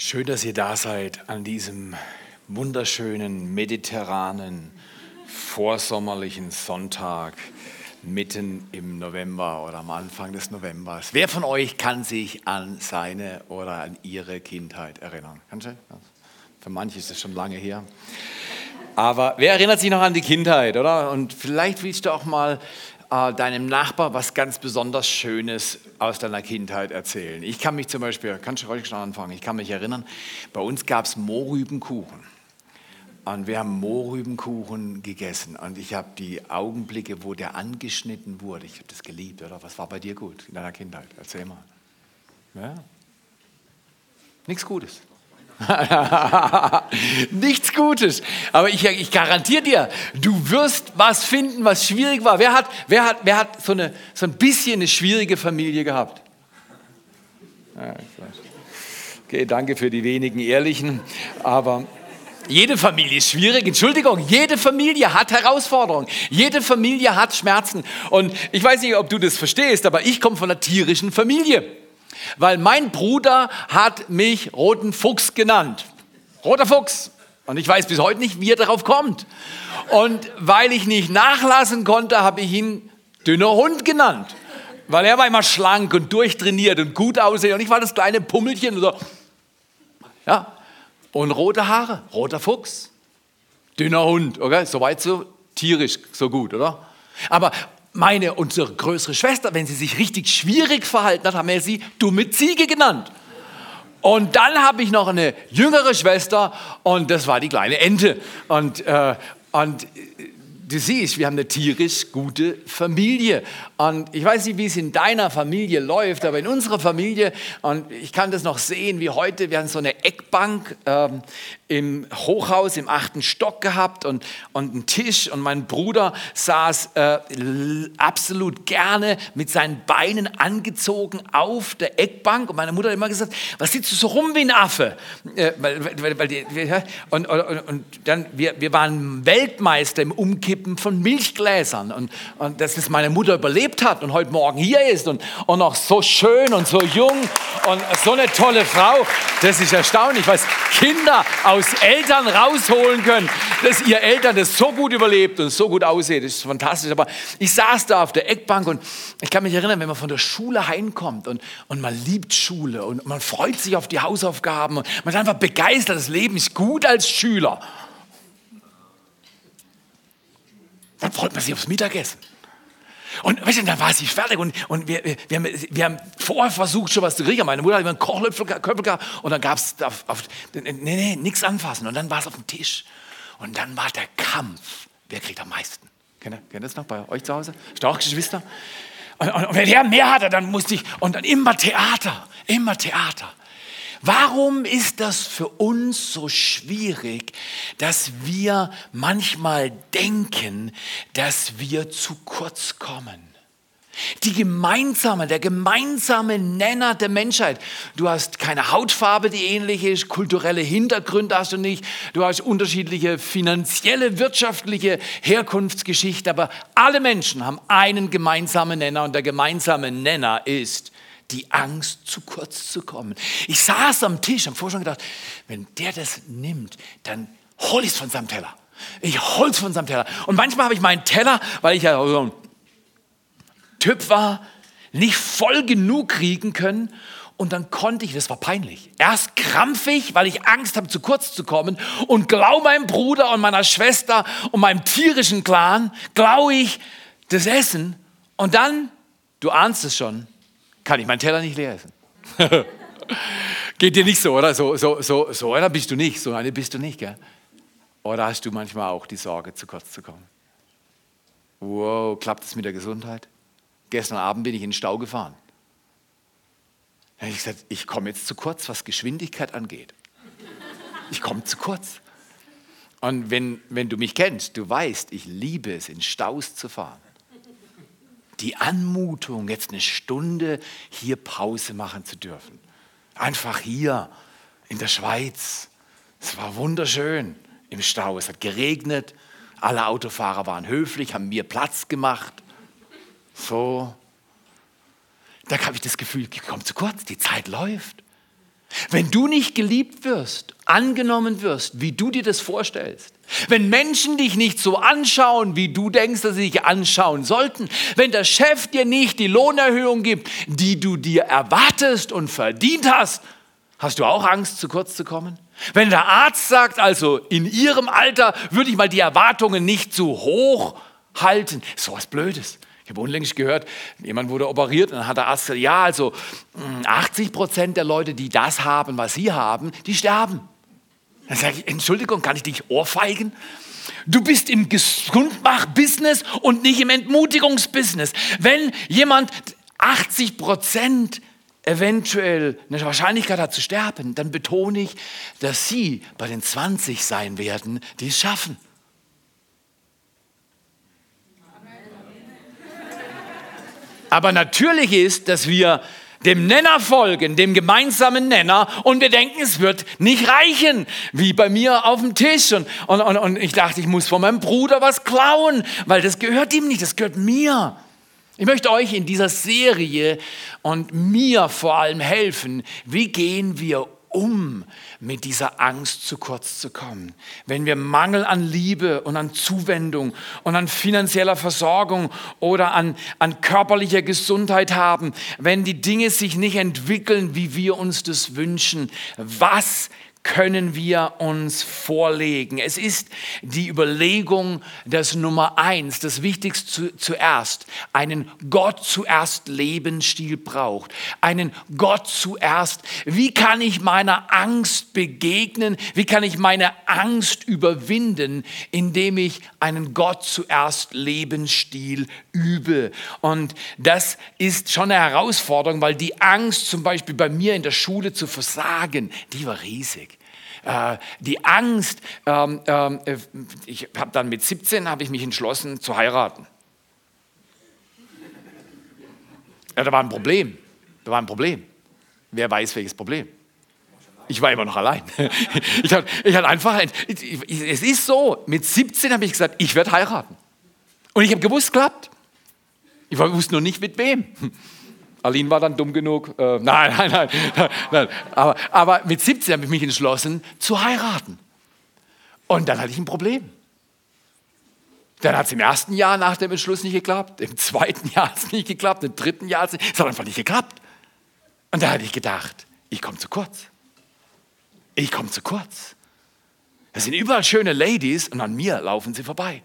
Schön, dass ihr da seid an diesem wunderschönen, mediterranen, vorsommerlichen Sonntag mitten im November oder am Anfang des Novembers. Wer von euch kann sich an seine oder an ihre Kindheit erinnern? Kannst du? Für manche ist es schon lange her. Aber wer erinnert sich noch an die Kindheit, oder? Und vielleicht willst du auch mal äh, deinem Nachbar was ganz besonders Schönes aus deiner Kindheit erzählen. Ich kann mich zum Beispiel, kannst du heute schon anfangen, ich kann mich erinnern, bei uns gab es Mohrrübenkuchen. Und wir haben Mohrrübenkuchen gegessen. Und ich habe die Augenblicke, wo der angeschnitten wurde, ich habe das geliebt, oder? Was war bei dir gut in deiner Kindheit? Erzähl mal. Ja. Nichts Gutes. Nichts Gutes. Aber ich, ich garantiere dir, du wirst was finden, was schwierig war. Wer hat, wer hat, wer hat so, eine, so ein bisschen eine schwierige Familie gehabt? Okay, danke für die wenigen Ehrlichen. Aber jede Familie ist schwierig. Entschuldigung, jede Familie hat Herausforderungen. Jede Familie hat Schmerzen. Und ich weiß nicht, ob du das verstehst, aber ich komme von einer tierischen Familie. Weil mein Bruder hat mich roten Fuchs genannt. Roter Fuchs. Und ich weiß bis heute nicht, wie er darauf kommt. Und weil ich nicht nachlassen konnte, habe ich ihn dünner Hund genannt. Weil er war immer schlank und durchtrainiert und gut aussehen. Und ich war das kleine Pummelchen. So. Ja. Und rote Haare, roter Fuchs. Dünner Hund. Okay? Soweit so tierisch, so gut, oder? Aber meine, unsere größere Schwester, wenn sie sich richtig schwierig verhalten hat, haben wir sie dumme Ziege genannt. Und dann habe ich noch eine jüngere Schwester und das war die kleine Ente. Und, äh, und du siehst, wir haben eine tierisch gute Familie. Und ich weiß nicht, wie es in deiner Familie läuft, aber in unserer Familie, und ich kann das noch sehen wie heute, wir haben so eine Eckbank ähm, im Hochhaus im achten Stock gehabt und, und einen Tisch und mein Bruder saß äh, absolut gerne mit seinen Beinen angezogen auf der Eckbank und meine Mutter hat immer gesagt, was sitzt du so rum wie ein Affe? Äh, weil, weil, weil die, und, und, und, dann, wir, wir waren Weltmeister im Umkippen von Milchgläsern und, und dass das meine Mutter überlebt hat und heute Morgen hier ist und, und noch so schön und so jung und so eine tolle Frau, das ist erstaunlich, was Kinder aus aus Eltern rausholen können, dass ihr Eltern das so gut überlebt und so gut aussieht. Das ist fantastisch. Aber ich saß da auf der Eckbank und ich kann mich erinnern, wenn man von der Schule heimkommt und, und man liebt Schule und man freut sich auf die Hausaufgaben und man ist einfach begeistert, das Leben ist gut als Schüler. Dann freut man sich aufs Mittagessen. Und weißt du, dann war sie fertig und, und wir, wir, wir, haben, vorher versucht, schon was zu kriegen. Meine Mutter hat immer einen Kochlöffel gehabt und dann gab es auf, auf, nee, nee, nichts anfassen. Und dann war es auf dem Tisch. Und dann war der Kampf. Wer kriegt am meisten? Kennt ihr, kennt ihr das noch bei euch zu Hause? Hast du auch Geschwister? Und, und, und wenn der mehr hatte, dann musste ich, und dann immer Theater, immer Theater. Warum ist das für uns so schwierig, dass wir manchmal denken, dass wir zu kurz kommen? Die gemeinsame, der gemeinsame Nenner der Menschheit. Du hast keine Hautfarbe, die ähnlich ist, kulturelle Hintergründe hast du nicht, du hast unterschiedliche finanzielle, wirtschaftliche Herkunftsgeschichten, aber alle Menschen haben einen gemeinsamen Nenner und der gemeinsame Nenner ist, die Angst, zu kurz zu kommen. Ich saß am Tisch, am Vorstand gedacht, wenn der das nimmt, dann hol ich es von seinem Teller. Ich hol es von seinem Teller. Und manchmal habe ich meinen Teller, weil ich ja so ein Typ war, nicht voll genug kriegen können. Und dann konnte ich, das war peinlich, erst krampfig, weil ich Angst habe, zu kurz zu kommen. Und glau meinem Bruder und meiner Schwester und meinem tierischen Clan, glau ich das Essen. Und dann, du ahnst es schon, kann ich meinen Teller nicht leer essen. Geht dir nicht so, oder? So, so, so, so einer bist du nicht, so eine bist du nicht, gell? Oder hast du manchmal auch die Sorge, zu kurz zu kommen? Wow, klappt es mit der Gesundheit? Gestern Abend bin ich in den Stau gefahren. Da habe ich gesagt, ich komme jetzt zu kurz, was Geschwindigkeit angeht. Ich komme zu kurz. Und wenn, wenn du mich kennst, du weißt, ich liebe es, in Staus zu fahren die Anmutung, jetzt eine Stunde hier Pause machen zu dürfen. Einfach hier in der Schweiz. Es war wunderschön im Stau. Es hat geregnet. Alle Autofahrer waren höflich, haben mir Platz gemacht. So. Da habe ich das Gefühl, ich komme zu kurz, die Zeit läuft. Wenn du nicht geliebt wirst, angenommen wirst, wie du dir das vorstellst, wenn Menschen dich nicht so anschauen, wie du denkst, dass sie dich anschauen sollten, wenn der Chef dir nicht die Lohnerhöhung gibt, die du dir erwartest und verdient hast, hast du auch Angst, zu kurz zu kommen? Wenn der Arzt sagt, also in ihrem Alter würde ich mal die Erwartungen nicht zu hoch halten, so was Blödes. Ich habe unlängst gehört, jemand wurde operiert und dann hat der Arzt gesagt, ja, also 80 hm, Prozent der Leute, die das haben, was sie haben, die sterben. Dann sage ich, Entschuldigung, kann ich dich ohrfeigen? Du bist im Gesundmach-Business und nicht im Entmutigungsbusiness. Wenn jemand 80 Prozent eventuell eine Wahrscheinlichkeit hat zu sterben, dann betone ich, dass sie bei den 20 sein werden, die es schaffen. Aber natürlich ist, dass wir dem Nenner folgen, dem gemeinsamen Nenner und wir denken, es wird nicht reichen, wie bei mir auf dem Tisch. Und, und, und, und ich dachte, ich muss von meinem Bruder was klauen, weil das gehört ihm nicht, das gehört mir. Ich möchte euch in dieser Serie und mir vor allem helfen, wie gehen wir um mit dieser Angst zu kurz zu kommen. Wenn wir Mangel an Liebe und an Zuwendung und an finanzieller Versorgung oder an, an körperlicher Gesundheit haben, wenn die Dinge sich nicht entwickeln, wie wir uns das wünschen, was können wir uns vorlegen. Es ist die Überlegung das Nummer eins, das Wichtigste zuerst, einen Gott zuerst Lebensstil braucht, einen Gott zuerst. Wie kann ich meiner Angst begegnen? Wie kann ich meine Angst überwinden, indem ich einen Gott zuerst Lebensstil übe? Und das ist schon eine Herausforderung, weil die Angst zum Beispiel bei mir in der Schule zu versagen, die war riesig. Äh, die Angst, ähm, ähm, äh, ich habe dann mit 17 habe ich mich entschlossen zu heiraten. Ja, da war ein Problem. Da war ein Problem. Wer weiß, welches Problem? Ich war immer noch allein. Ich hatte, ich hatte einfach, es ist so, mit 17 habe ich gesagt, ich werde heiraten. Und ich habe gewusst, klappt. Ich wusste nur nicht mit wem. Aline war dann dumm genug. Äh, nein, nein, nein, nein. Aber, aber mit 17 habe ich mich entschlossen, zu heiraten. Und dann hatte ich ein Problem. Dann hat es im ersten Jahr nach dem Entschluss nicht geklappt, im zweiten Jahr hat es nicht geklappt, im dritten Jahr hat es nicht, einfach nicht geklappt. Und da hatte ich gedacht, ich komme zu kurz. Ich komme zu kurz. Es sind überall schöne Ladies und an mir laufen sie vorbei.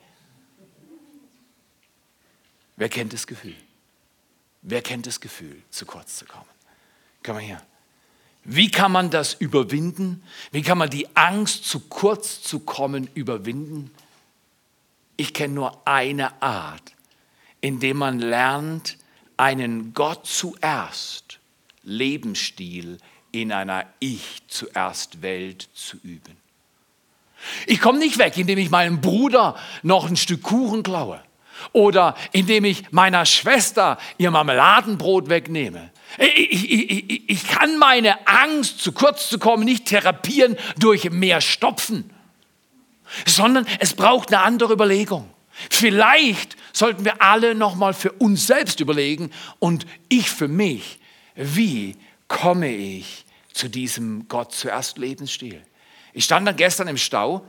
Wer kennt das Gefühl? Wer kennt das Gefühl, zu kurz zu kommen? Komm mal her. Wie kann man das überwinden? Wie kann man die Angst, zu kurz zu kommen, überwinden? Ich kenne nur eine Art, indem man lernt, einen Gott zuerst Lebensstil in einer Ich zuerst Welt zu üben. Ich komme nicht weg, indem ich meinem Bruder noch ein Stück Kuchen klaue oder indem ich meiner Schwester ihr Marmeladenbrot wegnehme. Ich, ich, ich, ich, kann meine Angst, zu kurz zu kommen, nicht therapieren durch mehr Stopfen, sondern es braucht eine andere Überlegung. Vielleicht sollten wir alle nochmal für uns selbst überlegen und ich für mich, wie komme ich zu diesem Gott zuerst Lebensstil? Ich stand dann gestern im Stau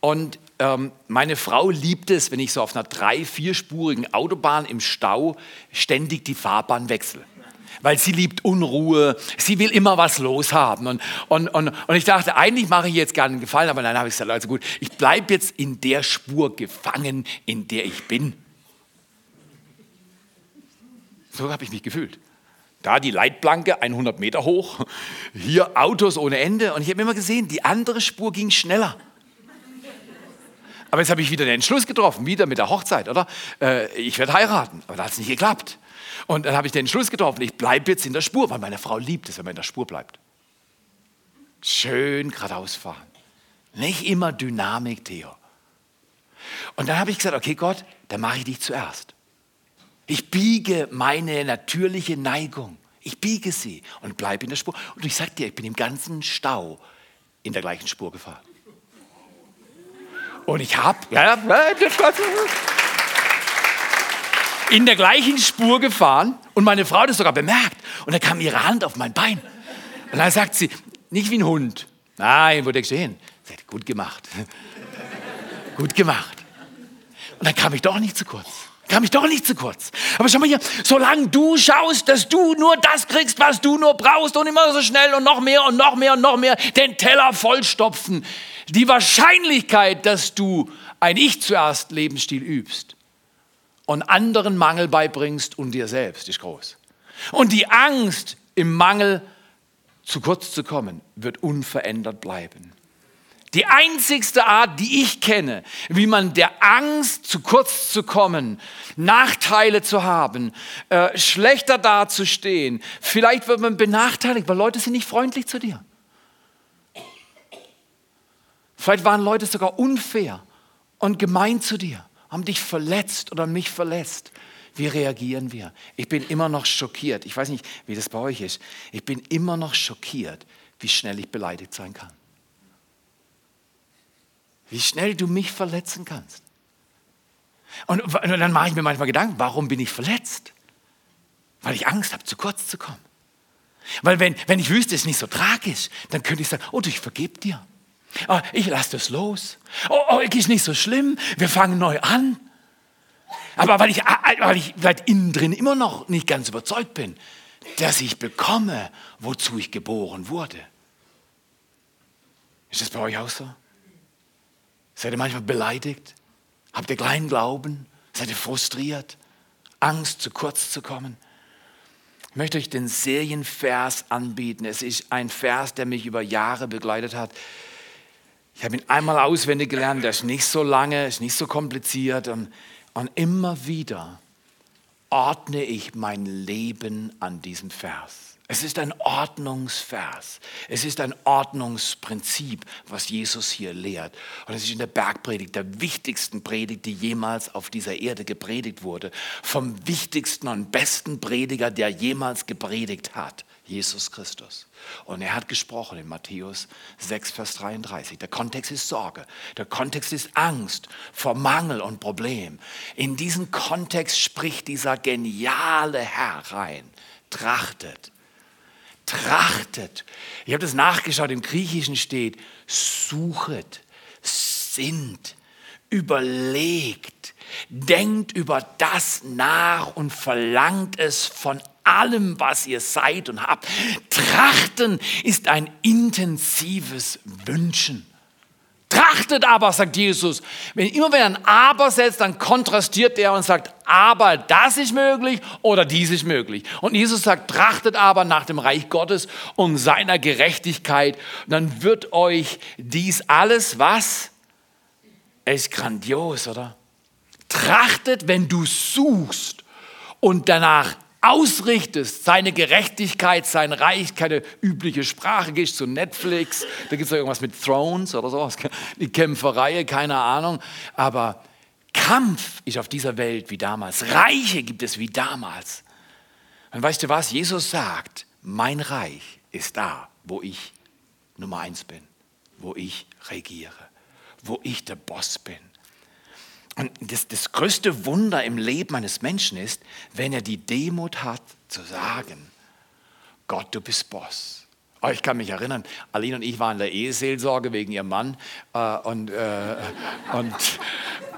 und ähm, meine Frau liebt es, wenn ich so auf einer drei-, vierspurigen Autobahn im Stau ständig die Fahrbahn wechsle. Weil sie liebt Unruhe, sie will immer was los haben. Und, und, und, und ich dachte, eigentlich mache ich jetzt gar einen Gefallen, aber dann habe ich gesagt, also gut, ich bleibe jetzt in der Spur gefangen, in der ich bin. So habe ich mich gefühlt. Da die Leitplanke 100 Meter hoch, hier Autos ohne Ende. Und ich habe immer gesehen, die andere Spur ging schneller. Aber jetzt habe ich wieder den Entschluss getroffen, wieder mit der Hochzeit, oder? Äh, ich werde heiraten. Aber da hat es nicht geklappt. Und dann habe ich den Entschluss getroffen, ich bleibe jetzt in der Spur, weil meine Frau liebt es, wenn man in der Spur bleibt. Schön geradeaus fahren. Nicht immer Dynamik, Theo. Und dann habe ich gesagt, okay Gott, dann mache ich dich zuerst. Ich biege meine natürliche Neigung. Ich biege sie und bleibe in der Spur. Und ich sage dir, ich bin im ganzen Stau in der gleichen Spur gefahren. Und ich habe ja, in der gleichen Spur gefahren und meine Frau hat es sogar bemerkt. Und da kam ihre Hand auf mein Bein. Und dann sagt sie, nicht wie ein Hund. Nein, wo denkst du hin? Sagt, gut gemacht. gut gemacht. Und dann kam ich doch nicht zu kurz. Kam ich doch nicht zu kurz. Aber schau mal hier, solange du schaust, dass du nur das kriegst, was du nur brauchst und immer so schnell und noch mehr und noch mehr und noch mehr den Teller vollstopfen, die Wahrscheinlichkeit, dass du ein Ich zuerst Lebensstil übst und anderen Mangel beibringst und dir selbst, ist groß. Und die Angst im Mangel zu kurz zu kommen, wird unverändert bleiben. Die einzigste Art, die ich kenne, wie man der Angst, zu kurz zu kommen, Nachteile zu haben, äh, schlechter dazustehen, vielleicht wird man benachteiligt, weil Leute sind nicht freundlich zu dir. Vielleicht waren Leute sogar unfair und gemein zu dir, haben dich verletzt oder mich verletzt. Wie reagieren wir? Ich bin immer noch schockiert. Ich weiß nicht, wie das bei euch ist. Ich bin immer noch schockiert, wie schnell ich beleidigt sein kann. Wie schnell du mich verletzen kannst. Und, und dann mache ich mir manchmal Gedanken, warum bin ich verletzt? Weil ich Angst habe, zu kurz zu kommen. Weil wenn, wenn ich wüsste, es ist nicht so tragisch, dann könnte ich sagen, oh, ich vergebe dir. Oh, ich lasse das los. Oh, oh, es ist nicht so schlimm, wir fangen neu an. Aber weil ich, weil ich vielleicht innen drin immer noch nicht ganz überzeugt bin, dass ich bekomme, wozu ich geboren wurde. Ist das bei euch auch so? Seid ihr manchmal beleidigt? Habt ihr kleinen Glauben? Seid ihr frustriert? Angst, zu kurz zu kommen? Ich möchte euch den Serienvers anbieten. Es ist ein Vers, der mich über Jahre begleitet hat. Ich habe ihn einmal auswendig gelernt, der ist nicht so lange, ist nicht so kompliziert. Und und immer wieder ordne ich mein Leben an diesem Vers. Es ist ein Ordnungsvers. Es ist ein Ordnungsprinzip, was Jesus hier lehrt. Und es ist in der Bergpredigt, der wichtigsten Predigt, die jemals auf dieser Erde gepredigt wurde. Vom wichtigsten und besten Prediger, der jemals gepredigt hat. Jesus Christus. Und er hat gesprochen in Matthäus 6, Vers 33. Der Kontext ist Sorge. Der Kontext ist Angst vor Mangel und Problem. In diesen Kontext spricht dieser geniale Herr rein. Trachtet. Trachtet. Ich habe das nachgeschaut, im Griechischen steht, suchet, sinnt, überlegt, denkt über das nach und verlangt es von allem, was ihr seid und habt. Trachten ist ein intensives Wünschen. Trachtet aber, sagt Jesus. Wenn, immer wenn er ein Aber setzt, dann kontrastiert er und sagt, aber das ist möglich oder dies ist möglich. Und Jesus sagt, trachtet aber nach dem Reich Gottes und seiner Gerechtigkeit. Und dann wird euch dies alles, was? Es ist grandios, oder? Trachtet, wenn du suchst und danach ausrichtest, seine Gerechtigkeit, sein Reich, keine übliche Sprache, gehst zu Netflix, da gibt es irgendwas mit Thrones oder sowas, die Kämpferei, keine Ahnung, aber Kampf ist auf dieser Welt wie damals, Reiche gibt es wie damals. Und weißt du was, Jesus sagt, mein Reich ist da, wo ich Nummer eins bin, wo ich regiere, wo ich der Boss bin. Und das, das größte Wunder im Leben eines Menschen ist, wenn er die Demut hat zu sagen, Gott, du bist Boss. Oh, ich kann mich erinnern, Aline und ich waren in der Eheseelsorge wegen ihrem Mann äh, und, äh, und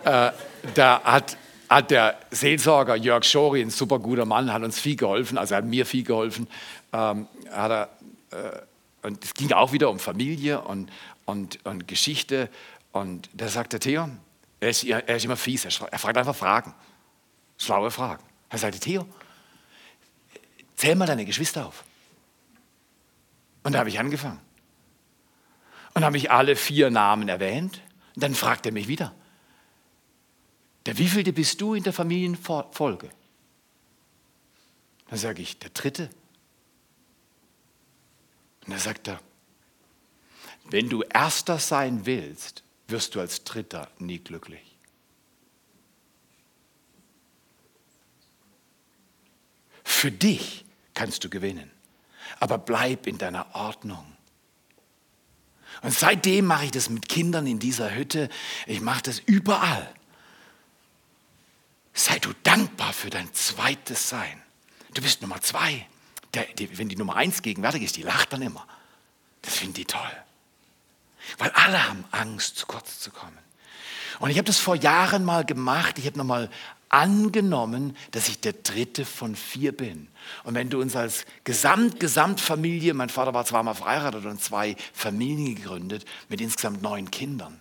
äh, da hat, hat der Seelsorger Jörg Schori, ein super guter Mann, hat uns viel geholfen, also hat mir viel geholfen. Ähm, hat er, äh, und es ging auch wieder um Familie und, und, und Geschichte. Und da sagte Theo, er ist, er ist immer fies, er, fragt einfach Fragen. Schlaue Fragen. Er sagte, Theo, zähl mal deine Geschwister auf. Und da habe ich angefangen. Und habe ich alle vier Namen erwähnt. Und dann fragt er mich wieder, der wievielte bist du in der Familienfolge? Dann sage ich, der dritte. Und dann sagt er, wenn du erster sein willst, wirst du als Dritter nie glücklich. Für dich kannst du gewinnen, aber bleib in deiner Ordnung. Und seitdem mache ich das mit Kindern in dieser Hütte. Ich mache das überall. Sei du dankbar für dein zweites Sein. Du bist Nummer zwei. der, die, wenn die Nummer eins gegenwärtig ist, die lacht dann immer. Das finden die toll. Weil alle haben Angst, zu kurz zu kommen. Und ich habe das vor Jahren mal gemacht. Ich habe nochmal angenommen, dass ich der dritte von vier bin. Und wenn du uns als Gesamt, Gesamtfamilie, mein Vater war zweimal verheiratet und zwei Familien gegründet mit insgesamt neun Kindern.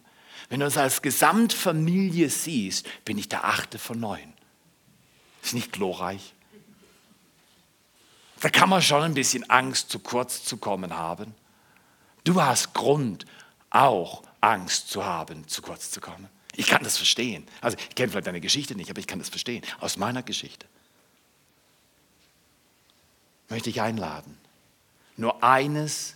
Wenn du uns als Gesamtfamilie siehst, bin ich der achte von neun. Ist nicht glorreich? Da kann man schon ein bisschen Angst, zu kurz zu kommen haben. Du hast Grund, auch Angst zu haben, zu kurz zu kommen. Ich kann das verstehen. Also ich kenne vielleicht deine Geschichte nicht, aber ich kann das verstehen. Aus meiner Geschichte. Möchte ich einladen. Nur eines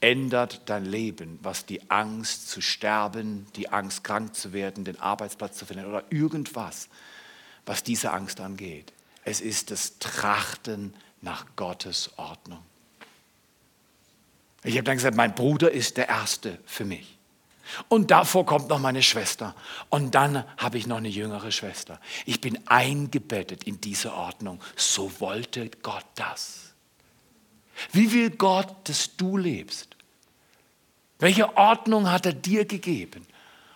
ändert dein Leben, was die Angst zu sterben, die Angst krank zu werden, den Arbeitsplatz zu finden oder irgendwas, was diese Angst angeht. Es ist das Trachten nach Gottes Ordnung. Ich habe dann gesagt, mein Bruder ist der Erste für mich. Und davor kommt noch meine Schwester. Und dann habe ich noch eine jüngere Schwester. Ich bin eingebettet in diese Ordnung. So wollte Gott das. Wie will Gott, dass du lebst? Welche Ordnung hat er dir gegeben?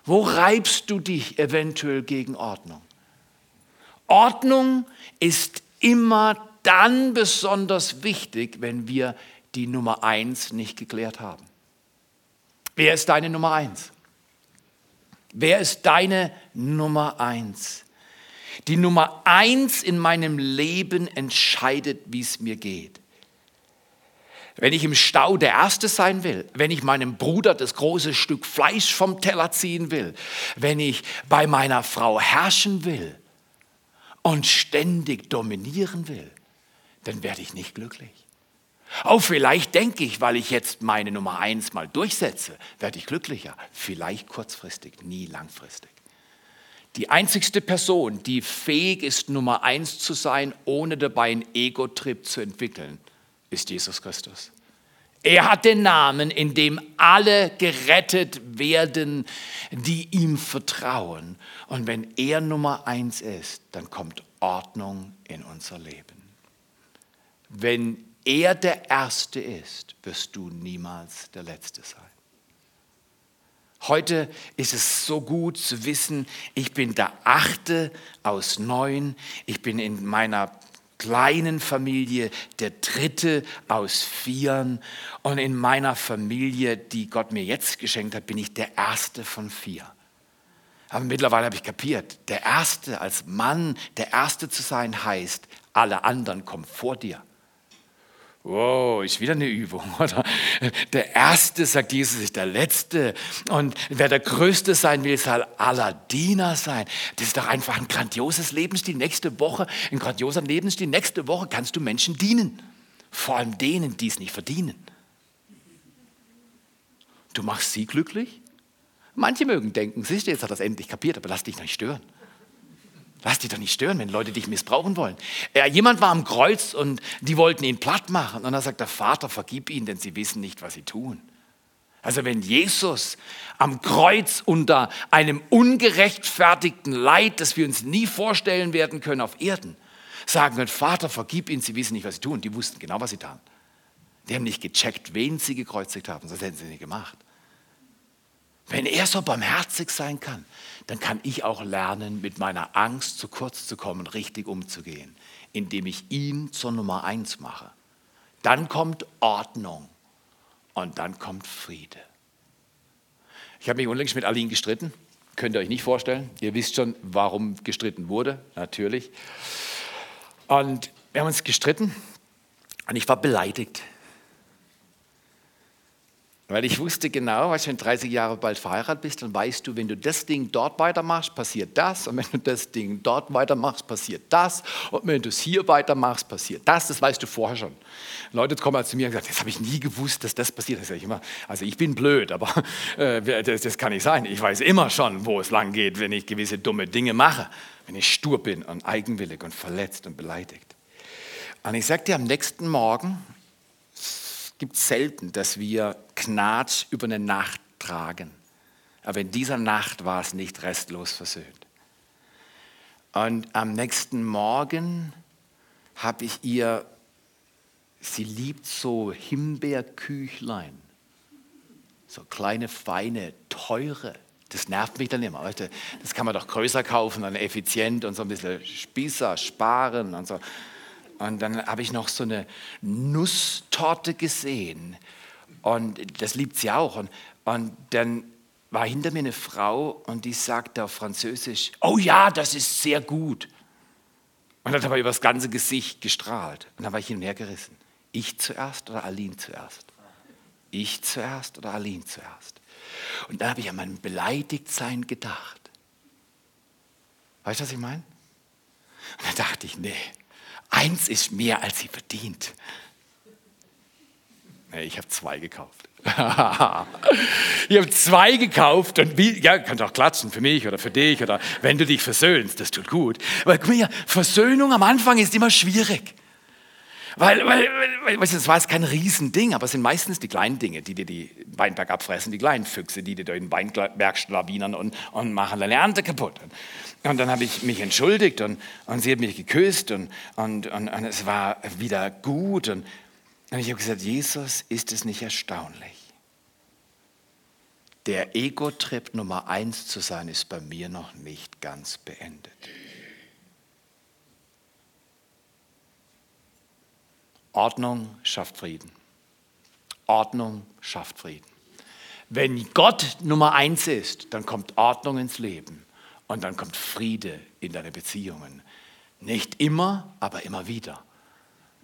Wo reibst du dich eventuell gegen Ordnung? Ordnung ist immer dann besonders wichtig, wenn wir die Nummer eins nicht geklärt haben. Wer ist deine Nummer eins? Wer ist deine Nummer eins? Die Nummer eins in meinem Leben entscheidet, wie es mir geht. Wenn ich im Stau der Erste sein will, wenn ich meinem Bruder das große Stück Fleisch vom Teller ziehen will, wenn ich bei meiner Frau herrschen will und ständig dominieren will, dann werde ich nicht glücklich. Auch vielleicht denke ich, weil ich jetzt meine Nummer eins mal durchsetze, werde ich glücklicher. Vielleicht kurzfristig, nie langfristig. Die einzigste Person, die fähig ist, Nummer eins zu sein, ohne dabei einen Ego-Trip zu entwickeln, ist Jesus Christus. Er hat den Namen, in dem alle gerettet werden, die ihm vertrauen. Und wenn er Nummer eins ist, dann kommt Ordnung in unser Leben. Wenn er der Erste ist, wirst du niemals der Letzte sein. Heute ist es so gut zu wissen, ich bin der Achte aus neun. Ich bin in meiner kleinen Familie der Dritte aus Vieren. Und in meiner Familie, die Gott mir jetzt geschenkt hat, bin ich der Erste von vier. Aber mittlerweile habe ich kapiert, der Erste als Mann, der Erste zu sein heißt, alle anderen kommen vor dir. Wow, ist wieder eine Übung, oder? Der Erste, sagt Jesus, ist der Letzte. Und wer der Größte sein will, soll aller Diener sein. Das ist doch einfach ein grandioses Lebensstil. Nächste Woche, ein grandioser Lebensstil. Nächste Woche kannst du Menschen dienen. Vor allem denen, die es nicht verdienen. Du machst sie glücklich. Manche mögen denken, siehst du, jetzt hat das endlich kapiert, aber lass dich nicht stören. Lass dich doch nicht stören, wenn Leute dich missbrauchen wollen. Ja, jemand war am Kreuz und die wollten ihn platt machen. Und dann sagt der Vater, vergib ihnen, denn sie wissen nicht, was sie tun. Also wenn Jesus am Kreuz unter einem ungerechtfertigten Leid, das wir uns nie vorstellen werden können auf Erden, sagen wird, Vater, vergib ihnen, sie wissen nicht, was sie tun. Die wussten genau, was sie taten. Die haben nicht gecheckt, wen sie gekreuzigt haben, sonst hätten sie nicht gemacht. Wenn er so barmherzig sein kann, dann kann ich auch lernen, mit meiner Angst zu kurz zu kommen, richtig umzugehen, indem ich ihn zur Nummer eins mache. Dann kommt Ordnung und dann kommt Friede. Ich habe mich unlängst mit Aline gestritten. Könnt ihr euch nicht vorstellen. Ihr wisst schon, warum gestritten wurde, natürlich. Und wir haben uns gestritten und ich war beleidigt. Weil ich wusste genau, als du 30 Jahre bald verheiratet bist, dann weißt du, wenn du das Ding dort weitermachst, passiert das. Und wenn du das Ding dort weitermachst, passiert das. Und wenn du es hier weitermachst, passiert das. Das weißt du vorher schon. Leute kommen halt zu mir und sagen, das habe ich nie gewusst, dass das passiert. Das ich immer, also ich bin blöd, aber äh, das, das kann nicht sein. Ich weiß immer schon, wo es lang geht, wenn ich gewisse dumme Dinge mache. Wenn ich stur bin und eigenwillig und verletzt und beleidigt. Und ich sagte am nächsten Morgen, gibt selten, dass wir Gnad über eine Nacht tragen. Aber in dieser Nacht war es nicht restlos versöhnt. Und am nächsten Morgen habe ich ihr sie liebt so Himbeerküchlein. So kleine, feine, teure. Das nervt mich dann immer. Das kann man doch größer kaufen, dann effizient und so ein bisschen Spießer sparen und so. Und dann habe ich noch so eine Nusstorte gesehen. Und das liebt sie auch. Und, und dann war hinter mir eine Frau und die sagte auf Französisch, oh ja, das ist sehr gut. Und hat aber über das ganze Gesicht gestrahlt. Und dann war ich hin und her gerissen. Ich zuerst oder Aline zuerst? Ich zuerst oder Aline zuerst? Und dann habe ich an mein Beleidigtsein gedacht. Weißt du, was ich meine? Und dann dachte ich, nee, eins ist mehr, als sie verdient. Ich habe zwei gekauft. ich habe zwei gekauft und wie, ja, kannst auch klatschen für mich oder für dich oder wenn du dich versöhnst, das tut gut. Aber guck mal, Versöhnung am Anfang ist immer schwierig. Weil, weil, weil weißt du, das war jetzt kein Riesending, aber es sind meistens die kleinen Dinge, die dir die Weinberg abfressen, die kleinen Füchse, die dir den Weinberg schlawinern und, und machen deine Ernte kaputt. Und dann habe ich mich entschuldigt und, und sie hat mich geküsst und, und, und, und es war wieder gut. Und, und ich habe gesagt, Jesus, ist es nicht erstaunlich? Der Ego-Trip Nummer eins zu sein, ist bei mir noch nicht ganz beendet. Ordnung schafft Frieden. Ordnung schafft Frieden. Wenn Gott Nummer eins ist, dann kommt Ordnung ins Leben und dann kommt Friede in deine Beziehungen. Nicht immer, aber immer wieder.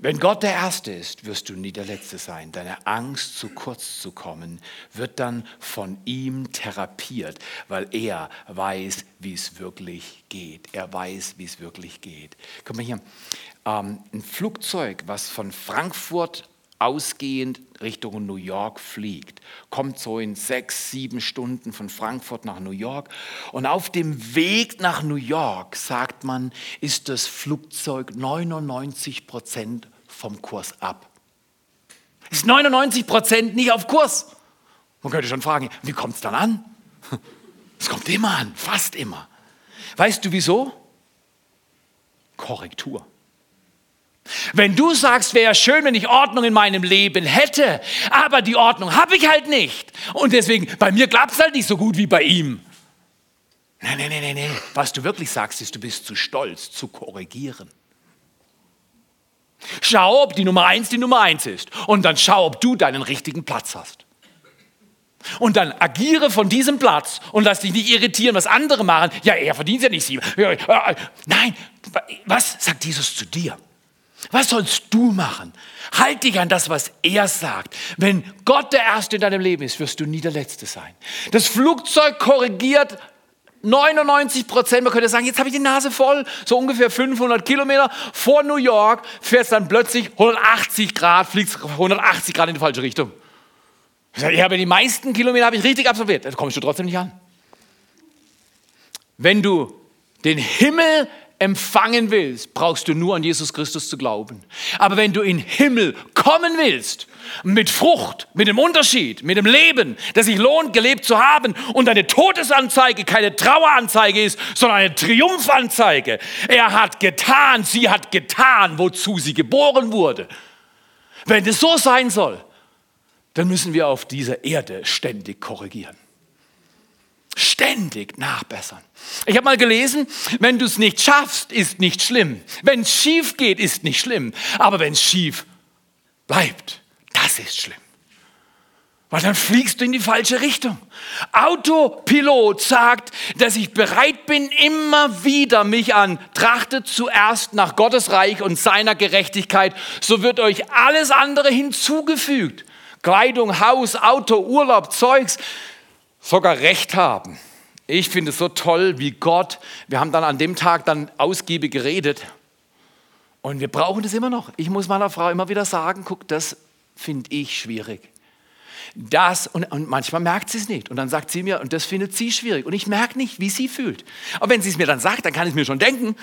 Wenn Gott der Erste ist, wirst du nie der Letzte sein. Deine Angst, zu kurz zu kommen, wird dann von ihm therapiert, weil er weiß, wie es wirklich geht. Er weiß, wie es wirklich geht. Guck mal hier, ähm, ein Flugzeug, was von Frankfurt ausgehend Richtung New York fliegt. Kommt so in sechs, sieben Stunden von Frankfurt nach New York. Und auf dem Weg nach New York, sagt man, ist das Flugzeug 99 Prozent vom Kurs ab. Ist 99 Prozent nicht auf Kurs. Man könnte schon fragen, wie kommt es dann an? Es kommt immer an, fast immer. Weißt du wieso? Korrektur. Wenn du sagst, wäre schön, wenn ich Ordnung in meinem Leben hätte, aber die Ordnung habe ich halt nicht. Und deswegen, bei mir klappt es halt nicht so gut wie bei ihm. Nein, nein, nein, nein, nein. Was du wirklich sagst, ist, du bist zu stolz, zu korrigieren. Schau, ob die Nummer eins die Nummer eins ist. Und dann schau, ob du deinen richtigen Platz hast. Und dann agiere von diesem Platz und lass dich nicht irritieren, was andere machen. Ja, er verdient ja nicht sieben. Nein, was sagt Jesus zu dir? Was sollst du machen? Halt dich an das, was er sagt. Wenn Gott der Erste in deinem Leben ist, wirst du nie der Letzte sein. Das Flugzeug korrigiert 99 Prozent. Man könnte sagen, jetzt habe ich die Nase voll. So ungefähr 500 Kilometer vor New York fährst dann plötzlich 180 Grad, fliegst 180 Grad in die falsche Richtung. Ich habe die meisten Kilometer habe ich richtig absolviert. Da kommst du trotzdem nicht an. Wenn du den Himmel empfangen willst, brauchst du nur an Jesus Christus zu glauben. Aber wenn du in Himmel kommen willst, mit Frucht, mit dem Unterschied, mit dem Leben, das sich lohnt, gelebt zu haben und eine Todesanzeige keine Traueranzeige ist, sondern eine Triumphanzeige. Er hat getan, sie hat getan, wozu sie geboren wurde. Wenn es so sein soll, dann müssen wir auf dieser Erde ständig korrigieren. Ständig nachbessern. Ich habe mal gelesen, wenn du es nicht schaffst, ist nicht schlimm. Wenn es schief geht, ist nicht schlimm. Aber wenn es schief bleibt, das ist schlimm. Weil dann fliegst du in die falsche Richtung. Autopilot sagt, dass ich bereit bin, immer wieder mich an, trachtet zuerst nach Gottes Reich und seiner Gerechtigkeit, so wird euch alles andere hinzugefügt. Kleidung, Haus, Auto, Urlaub, Zeugs sogar Recht haben. Ich finde es so toll, wie Gott, wir haben dann an dem Tag dann ausgiebig geredet und wir brauchen das immer noch. Ich muss meiner Frau immer wieder sagen, guck, das finde ich schwierig. Das und, und, manchmal merkt sie es nicht und dann sagt sie mir und das findet sie schwierig und ich merke nicht, wie sie fühlt. Aber wenn sie es mir dann sagt, dann kann ich es mir schon denken.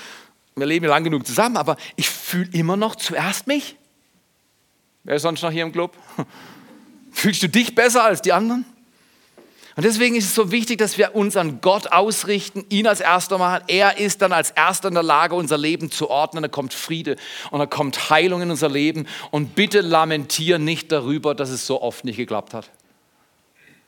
Wir leben lang genug zusammen, aber ich fühle immer noch zuerst mich. Wer ist sonst noch hier im Club? Fühlst du dich besser als die anderen? Und deswegen ist es so wichtig, dass wir uns an Gott ausrichten, ihn als Erster machen. Er ist dann als Erster in der Lage, unser Leben zu ordnen. Da kommt Friede und da kommt Heilung in unser Leben. Und bitte lamentier nicht darüber, dass es so oft nicht geklappt hat.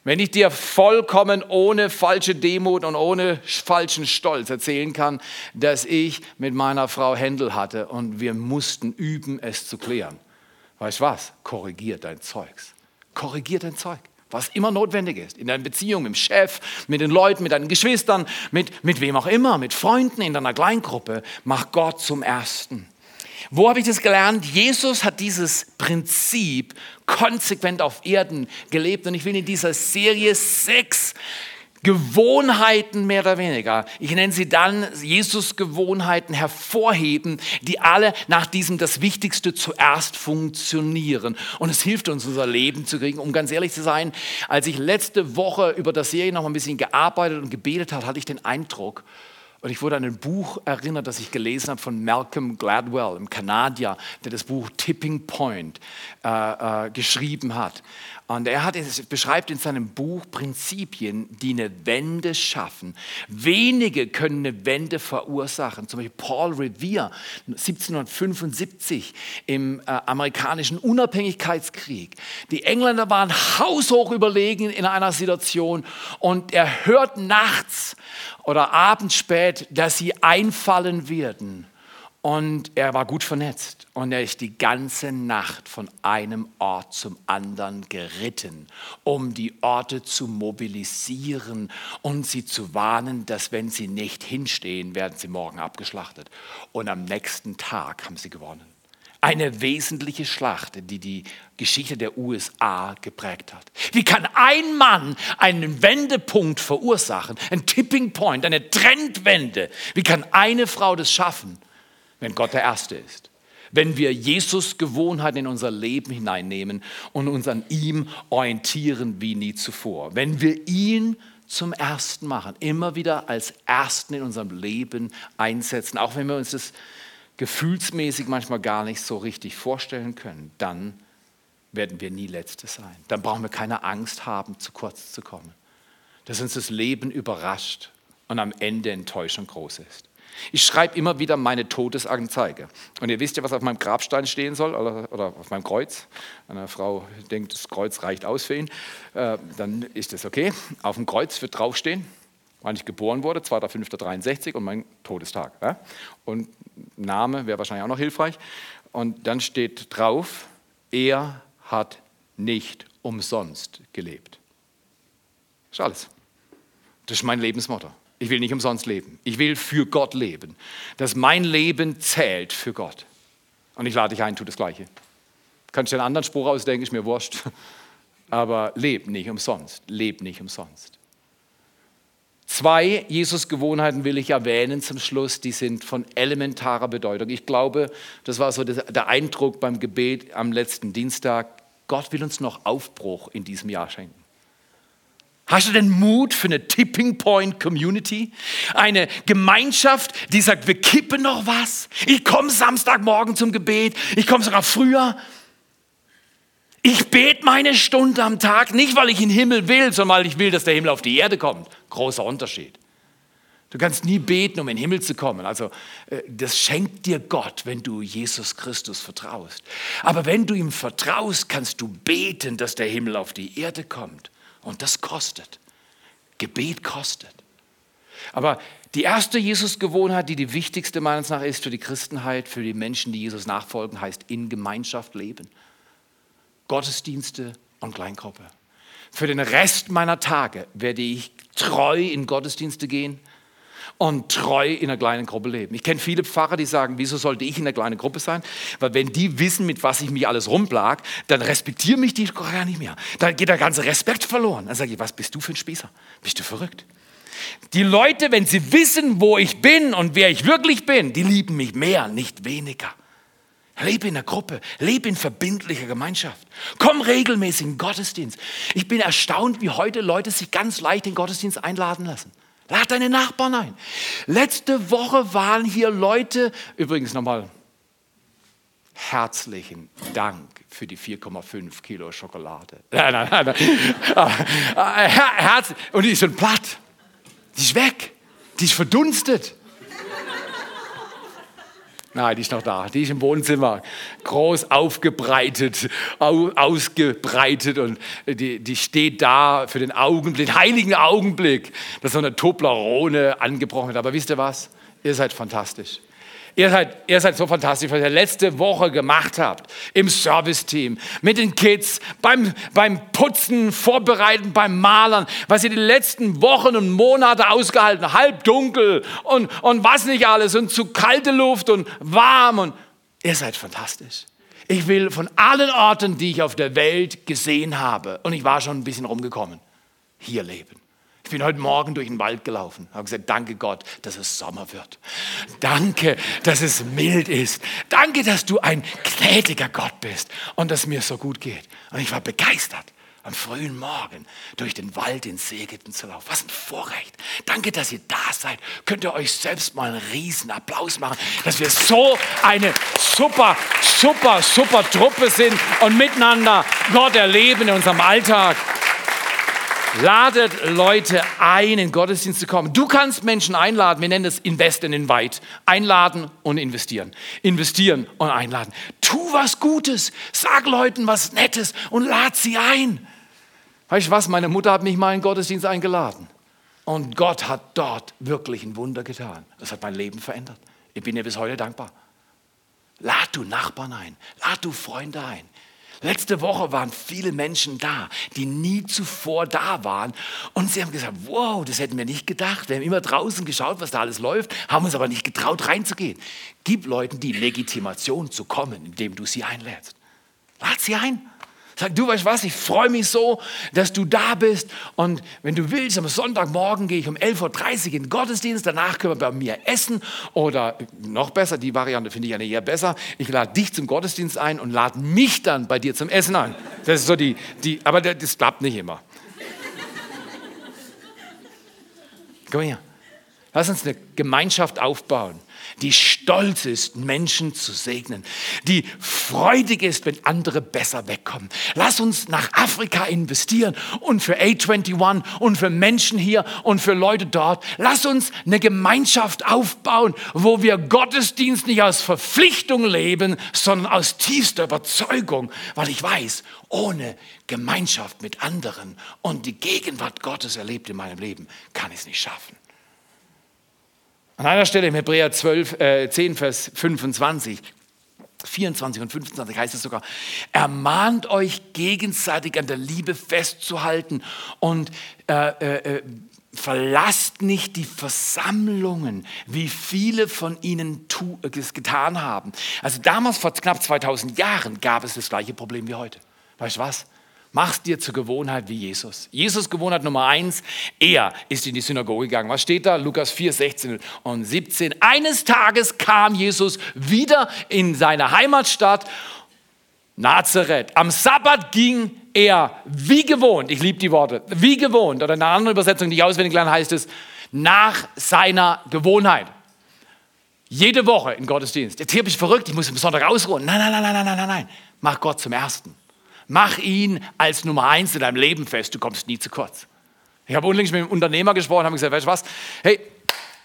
Wenn ich dir vollkommen ohne falsche Demut und ohne falschen Stolz erzählen kann, dass ich mit meiner Frau Händel hatte und wir mussten üben, es zu klären. Weißt du was? Korrigier dein Zeugs. Korrigier dein Zeug. Was immer notwendig ist. In deiner Beziehung mit dem Chef, mit den Leuten, mit deinen Geschwistern, mit, mit wem auch immer, mit Freunden in deiner Kleingruppe. Mach Gott zum Ersten. Wo habe ich das gelernt? Jesus hat dieses Prinzip konsequent auf Erden gelebt und ich will in dieser Serie sechs Gewohnheiten mehr oder weniger. Ich nenne sie dann Jesus-Gewohnheiten hervorheben, die alle nach diesem das Wichtigste zuerst funktionieren. Und es hilft uns, unser Leben zu kriegen. Um ganz ehrlich zu sein, als ich letzte Woche über das Serie noch ein bisschen gearbeitet und gebetet habe, hatte ich den Eindruck, und ich wurde an ein Buch erinnert, das ich gelesen habe von Malcolm Gladwell, einem Kanadier, der das Buch Tipping Point äh, äh, geschrieben hat. Und er hat, es beschreibt in seinem Buch Prinzipien, die eine Wende schaffen. Wenige können eine Wende verursachen. Zum Beispiel Paul Revere 1775 im äh, amerikanischen Unabhängigkeitskrieg. Die Engländer waren haushoch überlegen in einer Situation und er hört nachts oder abends spät, dass sie einfallen werden. Und er war gut vernetzt und er ist die ganze Nacht von einem Ort zum anderen geritten, um die Orte zu mobilisieren und sie zu warnen, dass wenn sie nicht hinstehen, werden sie morgen abgeschlachtet. Und am nächsten Tag haben sie gewonnen. Eine wesentliche Schlacht, die die Geschichte der USA geprägt hat. Wie kann ein Mann einen Wendepunkt verursachen, ein Tipping Point, eine Trendwende? Wie kann eine Frau das schaffen? Wenn Gott der Erste ist. Wenn wir Jesus Gewohnheiten in unser Leben hineinnehmen und uns an ihm orientieren wie nie zuvor. Wenn wir ihn zum Ersten machen, immer wieder als Ersten in unserem Leben einsetzen, auch wenn wir uns das gefühlsmäßig manchmal gar nicht so richtig vorstellen können, dann werden wir nie Letzte sein. Dann brauchen wir keine Angst haben, zu kurz zu kommen. Dass uns das Leben überrascht und am Ende Enttäuschung groß ist. Ich schreibe immer wieder meine Todesanzeige. Und ihr wisst ja, was auf meinem Grabstein stehen soll oder, oder auf meinem Kreuz. Eine Frau denkt, das Kreuz reicht aus für ihn. Äh, dann ist das okay. Auf dem Kreuz wird draufstehen, wann ich geboren wurde, 2.5.63 und mein Todestag. Ja? Und Name wäre wahrscheinlich auch noch hilfreich. Und dann steht drauf, er hat nicht umsonst gelebt. Das ist alles. Das ist mein Lebensmotto. Ich will nicht umsonst leben. Ich will für Gott leben. Dass mein Leben zählt für Gott. Und ich lade dich ein, tu das Gleiche. Kannst du einen anderen Spruch ausdenken, ist mir wurscht. Aber leb nicht umsonst. Leb nicht umsonst. Zwei Jesus-Gewohnheiten will ich erwähnen zum Schluss, die sind von elementarer Bedeutung. Ich glaube, das war so der Eindruck beim Gebet am letzten Dienstag. Gott will uns noch Aufbruch in diesem Jahr schenken. Hast du den Mut für eine Tipping Point Community? Eine Gemeinschaft, die sagt, wir kippen noch was. Ich komme Samstagmorgen zum Gebet. Ich komme sogar früher. Ich bete meine Stunde am Tag, nicht weil ich in den Himmel will, sondern weil ich will, dass der Himmel auf die Erde kommt. Großer Unterschied. Du kannst nie beten, um in den Himmel zu kommen. Also äh, das schenkt dir Gott, wenn du Jesus Christus vertraust. Aber wenn du ihm vertraust, kannst du beten, dass der Himmel auf die Erde kommt. Und das kostet. Gebet kostet. Aber die erste Jesus-Gewohnheit, die die wichtigste meines Erachtens ist für die Christenheit, für die Menschen, die Jesus nachfolgen, heißt in Gemeinschaft leben. Gottesdienste und Kleingruppe. Für den Rest meiner Tage werde ich treu in Gottesdienste gehen, und treu in einer kleinen Gruppe leben. Ich kenne viele Pfarrer, die sagen, wieso sollte ich in einer kleinen Gruppe sein? Weil wenn die wissen, mit was ich mich alles rumplag, dann respektieren mich die gar nicht mehr. Dann geht der ganze Respekt verloren. Dann sage ich, was bist du für ein Spießer? Bist du verrückt? Die Leute, wenn sie wissen, wo ich bin und wer ich wirklich bin, die lieben mich mehr, nicht weniger. Lebe in der Gruppe, lebe in verbindlicher Gemeinschaft. Komm regelmäßig in den Gottesdienst. Ich bin erstaunt, wie heute Leute sich ganz leicht in den Gottesdienst einladen lassen. Lad deine Nachbarn ein. Letzte Woche waren hier Leute, übrigens nochmal herzlichen Dank für die 4,5 Kilo Schokolade. Nein, nein, nein. nein. Herz, und die ist schon platt. Die ist weg. Die ist verdunstet. Nein, die ist noch da. Die ist im Wohnzimmer. Groß aufgebreitet, ausgebreitet und die, die steht da für den Augenblick, heiligen Augenblick, dass so eine Toblerone angebrochen wird. Aber wisst ihr was? Ihr seid fantastisch. Ihr seid, ihr seid so fantastisch, was ihr letzte Woche gemacht habt im Serviceteam, mit den Kids, beim, beim Putzen, Vorbereiten, beim Malern, was ihr die letzten Wochen und Monate ausgehalten habt, dunkel und, und was nicht alles und zu kalte Luft und warm und ihr seid fantastisch. Ich will von allen Orten, die ich auf der Welt gesehen habe, und ich war schon ein bisschen rumgekommen, hier leben. Ich bin heute Morgen durch den Wald gelaufen, habe gesagt, danke Gott, dass es Sommer wird. Danke, dass es mild ist. Danke, dass du ein gnädiger Gott bist und dass mir so gut geht. Und ich war begeistert am frühen Morgen durch den Wald in Segeten zu laufen. Was ein Vorrecht. Danke, dass ihr da seid. Könnt ihr euch selbst mal einen riesen Applaus machen, dass wir so eine super, super, super Truppe sind und miteinander Gott erleben in unserem Alltag. Ladet Leute ein, in Gottesdienst zu kommen. Du kannst Menschen einladen. Wir nennen das Invest in Invite. Einladen und investieren. Investieren und einladen. Tu was Gutes. Sag Leuten was Nettes und lad sie ein. Weißt du was? Meine Mutter hat mich mal in Gottesdienst eingeladen. Und Gott hat dort wirklich ein Wunder getan. Das hat mein Leben verändert. Ich bin ihr bis heute dankbar. Lad du Nachbarn ein. Lad du Freunde ein. Letzte Woche waren viele Menschen da, die nie zuvor da waren. Und sie haben gesagt, wow, das hätten wir nicht gedacht. Wir haben immer draußen geschaut, was da alles läuft, haben uns aber nicht getraut, reinzugehen. Gib Leuten die Legitimation zu kommen, indem du sie einlädst. Lad sie ein. Sag, du weißt was, ich freue mich so, dass du da bist. Und wenn du willst, am Sonntagmorgen gehe ich um 11.30 Uhr in den Gottesdienst. Danach können wir bei mir essen. Oder noch besser, die Variante finde ich ja eher besser. Ich lade dich zum Gottesdienst ein und lade mich dann bei dir zum Essen ein. Das ist so die, die aber das klappt nicht immer. Komm her. Lass uns eine Gemeinschaft aufbauen die stolz ist, Menschen zu segnen, die freudig ist, wenn andere besser wegkommen. Lass uns nach Afrika investieren und für A21 und für Menschen hier und für Leute dort. Lass uns eine Gemeinschaft aufbauen, wo wir Gottesdienst nicht aus Verpflichtung leben, sondern aus tiefster Überzeugung, weil ich weiß, ohne Gemeinschaft mit anderen und die Gegenwart Gottes erlebt in meinem Leben, kann ich es nicht schaffen. An einer Stelle im Hebräer 12, äh, 10, Vers 25, 24 und 25 heißt es sogar, ermahnt euch gegenseitig an der Liebe festzuhalten und äh, äh, äh verlasst nicht die Versammlungen, wie viele von ihnen es getan haben. Also damals vor knapp 2000 Jahren gab es das gleiche Problem wie heute. Weißt du was? Mach's dir zur Gewohnheit wie Jesus. Jesus Gewohnheit Nummer eins, er ist in die Synagoge gegangen. Was steht da? Lukas 4, 16 und 17. Eines Tages kam Jesus wieder in seine Heimatstadt Nazareth. Am Sabbat ging er wie gewohnt, ich liebe die Worte, wie gewohnt, oder in einer anderen Übersetzung, die ich auswendig lerne, heißt es, nach seiner Gewohnheit. Jede Woche im Gottesdienst. Jetzt hier bin ich verrückt, ich muss am Sonntag ausruhen. Nein, nein, nein, nein, nein, nein, nein. Mach Gott zum Ersten. Mach ihn als Nummer eins in deinem Leben fest, du kommst nie zu kurz. Ich habe unlängst mit einem Unternehmer gesprochen, habe gesagt, weißt du was, hey,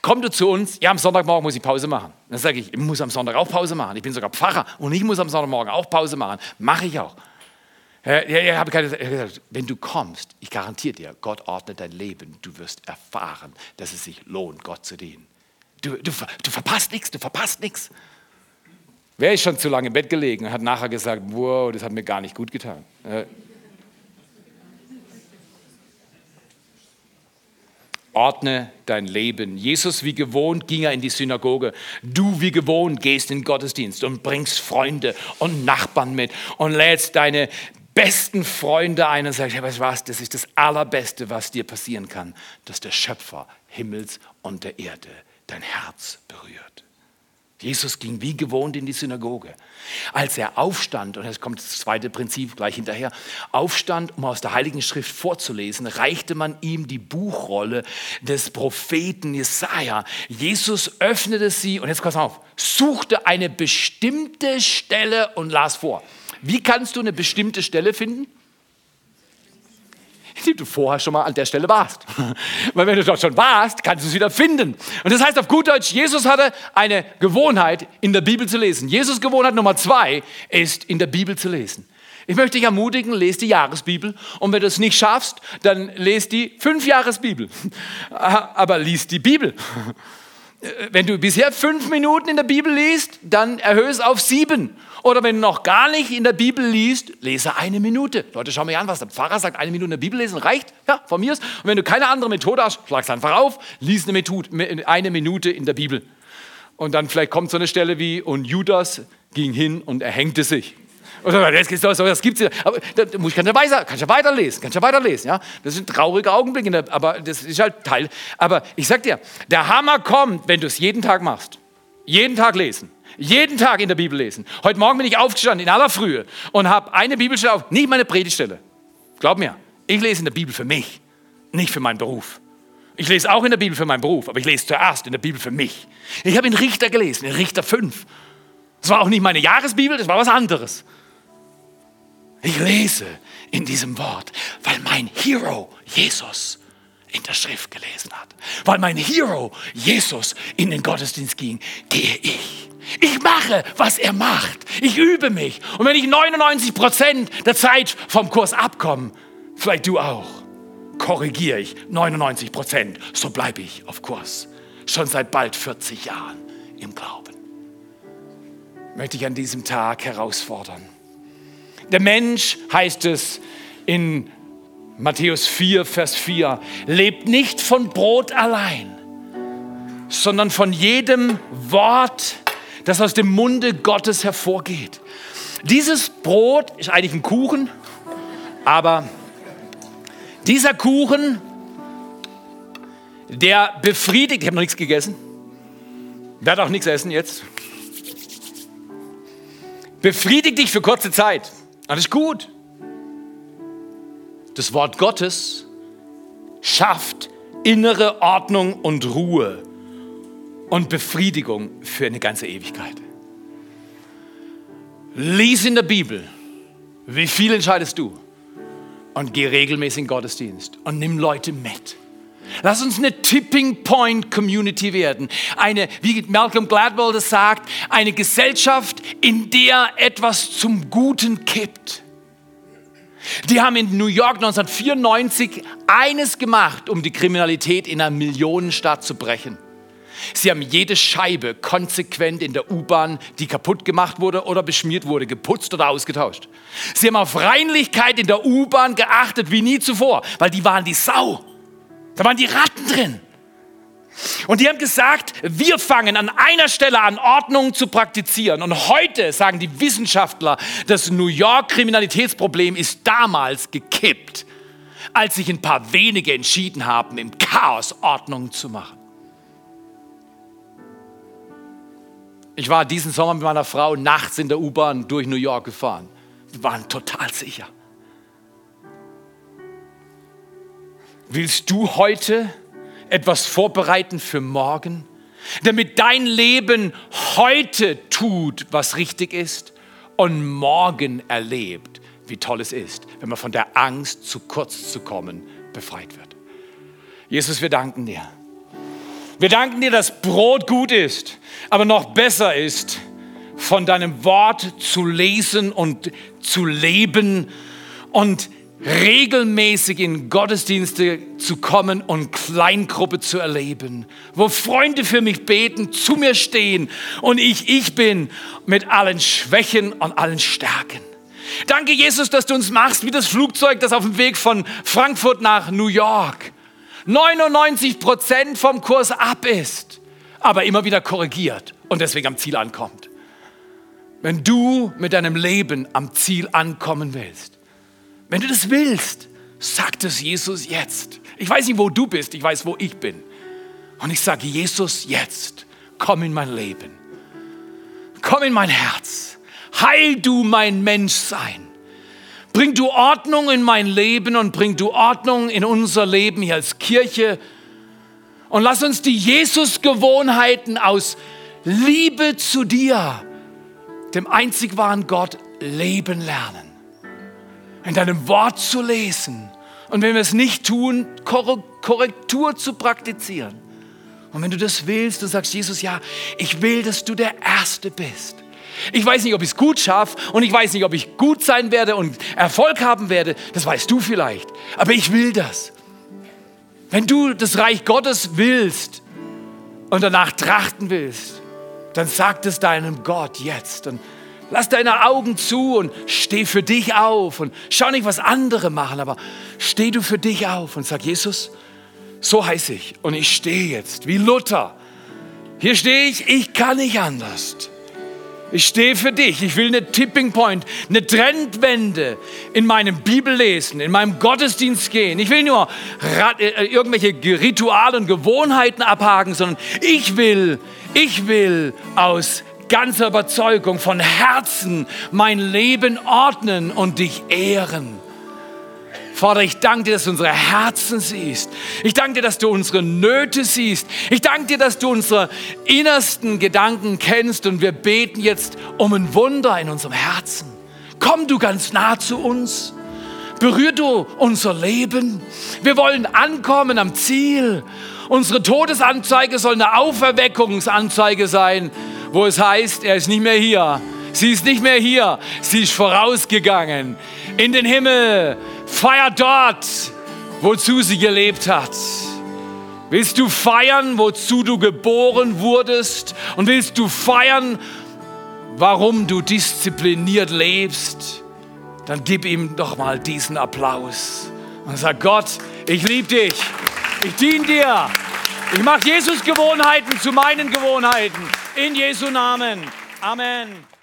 komm du zu uns, ja, am Sonntagmorgen muss ich Pause machen. Dann sage ich, ich muss am Sonntag auch Pause machen. Ich bin sogar Pfarrer und ich muss am Sonntagmorgen auch Pause machen. Mache ich auch. Ja, habe gesagt, wenn du kommst, ich garantiere dir, Gott ordnet dein Leben. Du wirst erfahren, dass es sich lohnt, Gott zu dienen. Du, du, du verpasst nichts, du verpasst nichts. Wer ist schon zu lange im Bett gelegen und hat nachher gesagt, wow, das hat mir gar nicht gut getan. Äh, ordne dein Leben. Jesus wie gewohnt ging er in die Synagoge. Du wie gewohnt gehst in den Gottesdienst und bringst Freunde und Nachbarn mit und lädst deine besten Freunde ein und sagst, hey, weißt du was, das ist das Allerbeste, was dir passieren kann, dass der Schöpfer Himmels und der Erde dein Herz berührt. Jesus ging wie gewohnt in die Synagoge. Als er aufstand, und jetzt kommt das zweite Prinzip gleich hinterher, aufstand, um aus der Heiligen Schrift vorzulesen, reichte man ihm die Buchrolle des Propheten Jesaja. Jesus öffnete sie, und jetzt pass auf, suchte eine bestimmte Stelle und las vor. Wie kannst du eine bestimmte Stelle finden? Die du vorher schon mal an der Stelle warst. Weil wenn du dort schon warst, kannst du es wieder finden. Und das heißt auf gut Deutsch, Jesus hatte eine Gewohnheit, in der Bibel zu lesen. Jesus Gewohnheit Nummer zwei ist, in der Bibel zu lesen. Ich möchte dich ermutigen, lese die Jahresbibel. Und wenn du es nicht schaffst, dann lese die Fünfjahresbibel. Aber lies die Bibel. Wenn du bisher fünf Minuten in der Bibel liest, dann erhöhe es auf sieben. Oder wenn du noch gar nicht in der Bibel liest, lese eine Minute. Leute, schau mir an, was der Pfarrer sagt. Eine Minute in der Bibel lesen reicht. Ja, von mir ist. Und wenn du keine andere Methode hast, schlag es einfach auf, lies eine, Methode, eine Minute in der Bibel. Und dann vielleicht kommt so eine Stelle wie, und Judas ging hin und erhängte sich. Oder das, das, das gibt's ja. Aber da muss ich kann ja weiter, kann ja weiterlesen, kann ja weiterlesen, ja. Das sind traurige Augenblicke, aber das ist halt Teil. Aber ich sag dir, der Hammer kommt, wenn du es jeden Tag machst. Jeden Tag lesen. Jeden Tag in der Bibel lesen. Heute Morgen bin ich aufgestanden in aller Frühe und habe eine Bibelstelle auf, nicht meine Predigtstelle. Glaub mir, ich lese in der Bibel für mich, nicht für meinen Beruf. Ich lese auch in der Bibel für meinen Beruf, aber ich lese zuerst in der Bibel für mich. Ich habe in Richter gelesen, in Richter 5. Das war auch nicht meine Jahresbibel, das war was anderes. Ich lese in diesem Wort, weil mein Hero Jesus in der Schrift gelesen hat. Weil mein Hero Jesus in den Gottesdienst ging, gehe ich. Ich mache, was er macht. Ich übe mich. Und wenn ich 99 Prozent der Zeit vom Kurs abkomme, vielleicht du auch, korrigiere ich 99 Prozent. So bleibe ich auf Kurs. Schon seit bald 40 Jahren im Glauben. Möchte ich an diesem Tag herausfordern. Der Mensch, heißt es in Matthäus 4, Vers 4, lebt nicht von Brot allein, sondern von jedem Wort, das aus dem Munde Gottes hervorgeht. Dieses Brot ist eigentlich ein Kuchen, aber dieser Kuchen, der befriedigt, ich habe noch nichts gegessen, werde auch nichts essen jetzt, befriedigt dich für kurze Zeit. Alles gut. Das Wort Gottes schafft innere Ordnung und Ruhe und Befriedigung für eine ganze Ewigkeit. Lies in der Bibel, wie viel entscheidest du? Und geh regelmäßig in Gottesdienst und nimm Leute mit. Lass uns eine Tipping Point Community werden. Eine, wie Malcolm Gladwell das sagt, eine Gesellschaft, in der etwas zum Guten kippt. Die haben in New York 1994 eines gemacht, um die Kriminalität in einer Millionenstadt zu brechen. Sie haben jede Scheibe konsequent in der U-Bahn, die kaputt gemacht wurde oder beschmiert wurde, geputzt oder ausgetauscht. Sie haben auf Reinlichkeit in der U-Bahn geachtet wie nie zuvor, weil die waren die Sau. Da waren die Ratten drin. Und die haben gesagt, wir fangen an einer Stelle an, Ordnung zu praktizieren. Und heute sagen die Wissenschaftler, das New York Kriminalitätsproblem ist damals gekippt, als sich ein paar wenige entschieden haben, im Chaos Ordnung zu machen. Ich war diesen Sommer mit meiner Frau nachts in der U-Bahn durch New York gefahren. Wir waren total sicher. Willst du heute etwas vorbereiten für morgen? Damit dein Leben heute tut, was richtig ist und morgen erlebt, wie toll es ist, wenn man von der Angst, zu kurz zu kommen, befreit wird. Jesus, wir danken dir. Wir danken dir, dass Brot gut ist, aber noch besser ist, von deinem Wort zu lesen und zu leben und regelmäßig in Gottesdienste zu kommen und Kleingruppe zu erleben, wo Freunde für mich beten, zu mir stehen und ich ich bin mit allen Schwächen und allen Stärken. Danke, Jesus, dass du uns machst wie das Flugzeug, das auf dem Weg von Frankfurt nach New York 99 Prozent vom Kurs ab ist, aber immer wieder korrigiert und deswegen am Ziel ankommt. Wenn du mit deinem Leben am Ziel ankommen willst, wenn du das willst, sagt es Jesus jetzt. Ich weiß nicht, wo du bist, ich weiß, wo ich bin. Und ich sage, Jesus, jetzt, komm in mein Leben. komm in mein Herz. Heil du mein Menschsein. Bring du Ordnung in mein Leben und bring du Ordnung in unser Leben hier als Kirche. Und lass uns die Jesus-Gewohnheiten aus Liebe zu dir, dem einzig wahren Gott, leben lernen. In deinem Wort zu lesen. Und wenn wir es nicht tun, Korrektur zu praktizieren. Und wenn du das willst, du sagst, Jesus, ja, ich will, dass du der Erste bist. Ich weiß nicht, ob ich es gut schaffe und ich weiß nicht, ob ich gut sein werde und Erfolg haben werde. Das weißt du vielleicht. Aber ich will das. Wenn du das Reich Gottes willst und danach trachten willst, dann sag es deinem Gott jetzt. Und lass deine Augen zu und steh für dich auf und schau nicht, was andere machen, aber steh du für dich auf und sag, Jesus, so heiße ich. Und ich stehe jetzt wie Luther. Hier stehe ich, ich kann nicht anders. Ich stehe für dich. Ich will eine Tipping Point, eine Trendwende in meinem Bibellesen, in meinem Gottesdienst gehen. Ich will nur äh, irgendwelche Rituale und Gewohnheiten abhaken, sondern ich will, ich will aus ganzer Überzeugung von Herzen mein Leben ordnen und dich ehren. Vater, ich danke dir, dass du unsere Herzen siehst. Ich danke dir, dass du unsere Nöte siehst. Ich danke dir, dass du unsere innersten Gedanken kennst und wir beten jetzt um ein Wunder in unserem Herzen. Komm du ganz nah zu uns. Berühr du unser Leben. Wir wollen ankommen am Ziel. Unsere Todesanzeige soll eine Auferweckungsanzeige sein, wo es heißt, er ist nicht mehr hier. Sie ist nicht mehr hier. Sie ist vorausgegangen in den Himmel Feier dort, wozu sie gelebt hat. Willst du feiern, wozu du geboren wurdest? Und willst du feiern, warum du diszipliniert lebst? Dann gib ihm doch mal diesen Applaus und sag Gott, ich liebe dich, ich diene dir, ich mache Jesus Gewohnheiten zu meinen Gewohnheiten. In Jesu Namen. Amen.